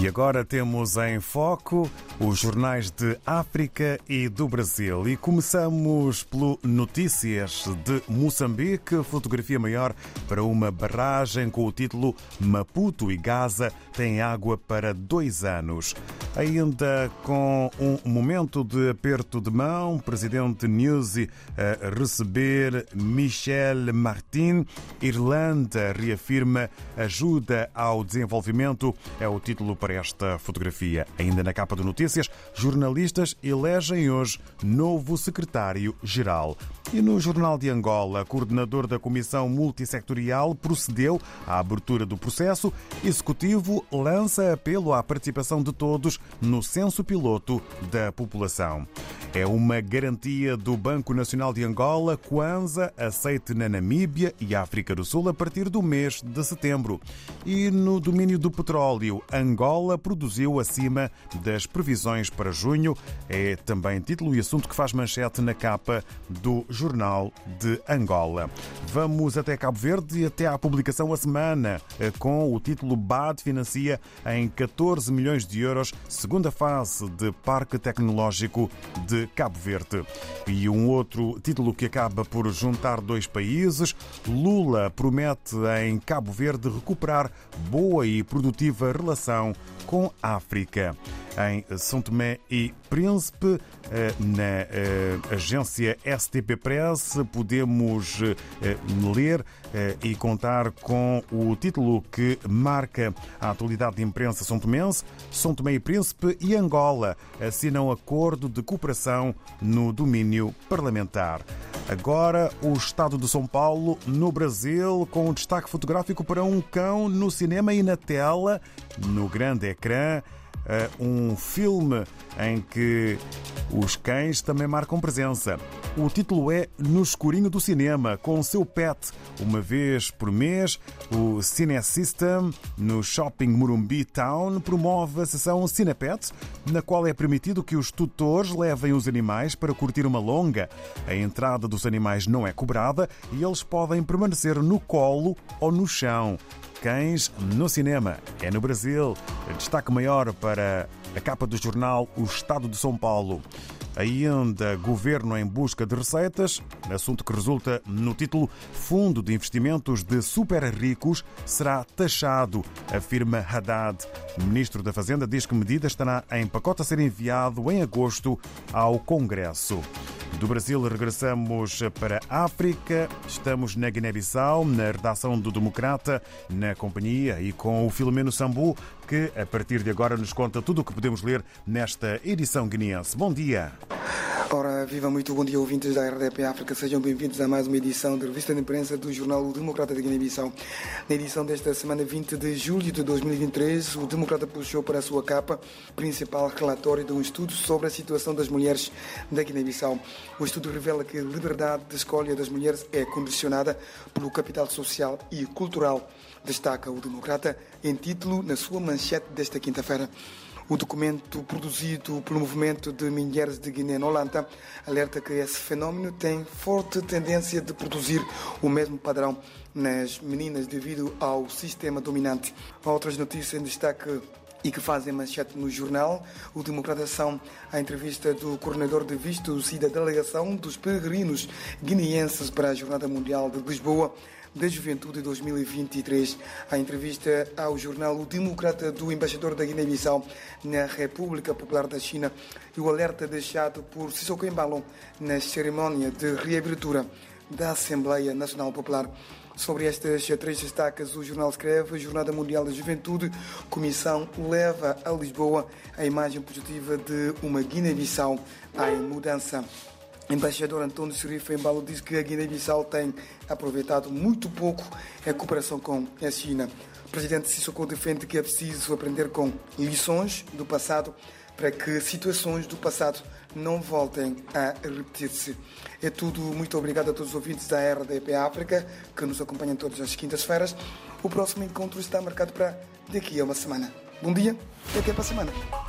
E agora temos em foco os jornais de África e do Brasil. E começamos pelo Notícias de Moçambique, fotografia maior para uma barragem com o título Maputo e Gaza têm água para dois anos. Ainda com um momento de aperto de mão, presidente Newsy a receber Michel Martin. Irlanda reafirma ajuda ao desenvolvimento. É o título para esta fotografia. Ainda na capa do Notícias, jornalistas elegem hoje novo secretário-geral. E no Jornal de Angola, coordenador da Comissão Multissectorial procedeu à abertura do processo. Executivo lança apelo à participação de todos no censo piloto da população. É uma garantia do Banco Nacional de Angola, Kwanza, aceite na Namíbia e África do Sul a partir do mês de setembro. E no domínio do petróleo, Angola produziu acima das previsões para junho. É também título e assunto que faz manchete na capa do Jornal de Angola. Vamos até Cabo Verde e até à publicação a semana, com o título BAD financia em 14 milhões de euros, segunda fase de Parque Tecnológico de Cabo Verde. E um outro título que acaba por juntar dois países: Lula promete em Cabo Verde recuperar boa e produtiva relação com a África. Em São Tomé e Príncipe, na agência STP Press, podemos ler e contar com o título que marca a atualidade de imprensa são tomense. São Tomé e Príncipe e Angola assinam acordo de cooperação no domínio parlamentar. Agora, o Estado de São Paulo, no Brasil, com um destaque fotográfico para um cão no cinema e na tela, no grande ecrã. Um filme em que os cães também marcam presença. O título é No Escurinho do Cinema, com o seu pet. Uma vez por mês, o Cine System, no Shopping Morumbi Town, promove a sessão Cinepet, na qual é permitido que os tutores levem os animais para curtir uma longa. A entrada dos animais não é cobrada e eles podem permanecer no colo ou no chão. Cães no cinema. É no Brasil. Destaque maior para a capa do jornal O Estado de São Paulo. Ainda governo em busca de receitas, assunto que resulta no título Fundo de Investimentos de Super Ricos será taxado, afirma Haddad. O ministro da Fazenda diz que medida estará em pacote a ser enviado em agosto ao Congresso. Do Brasil regressamos para a África. Estamos na Guiné-Bissau, na redação do Democrata, na companhia e com o Filomeno Sambu, que a partir de agora nos conta tudo o que podemos ler nesta edição guineense. Bom dia. Ora, viva muito bom dia, ouvintes da RDP África. Sejam bem-vindos a mais uma edição da revista de imprensa do jornal O Democrata de Guiné-Bissau. Na edição desta semana 20 de julho de 2023, o Democrata puxou para a sua capa principal relatório de um estudo sobre a situação das mulheres da Guiné-Bissau. O estudo revela que a liberdade de escolha das mulheres é condicionada pelo capital social e cultural, destaca o Democrata em título na sua manchete desta quinta-feira. O documento produzido pelo movimento de mulheres de Guiné-Nolanta alerta que esse fenômeno tem forte tendência de produzir o mesmo padrão nas meninas devido ao sistema dominante. Outras notícias em destaque e que fazem manchete no jornal. O Democrata são a entrevista do coordenador de vistos e da delegação dos peregrinos guineenses para a Jornada Mundial de Lisboa da Juventude 2023. A entrevista ao jornal O Democrata do embaixador da Guiné-Bissau na República Popular da China e o alerta deixado por Sissoko Embalo na cerimónia de reabertura da Assembleia Nacional Popular. Sobre estas três destacas, o jornal escreve: Jornada Mundial da Juventude, Comissão leva a Lisboa a imagem positiva de uma Guiné-Bissau em mudança. Embaixador António Serif Embalo diz que a Guiné-Bissau tem aproveitado muito pouco a cooperação com a China. O presidente Sissoko defende que é preciso aprender com lições do passado para que situações do passado não voltem a repetir-se. É tudo. Muito obrigado a todos os ouvintes da RDP África que nos acompanham todas as quintas-feiras. O próximo encontro está marcado para daqui a uma semana. Bom dia e até para a semana.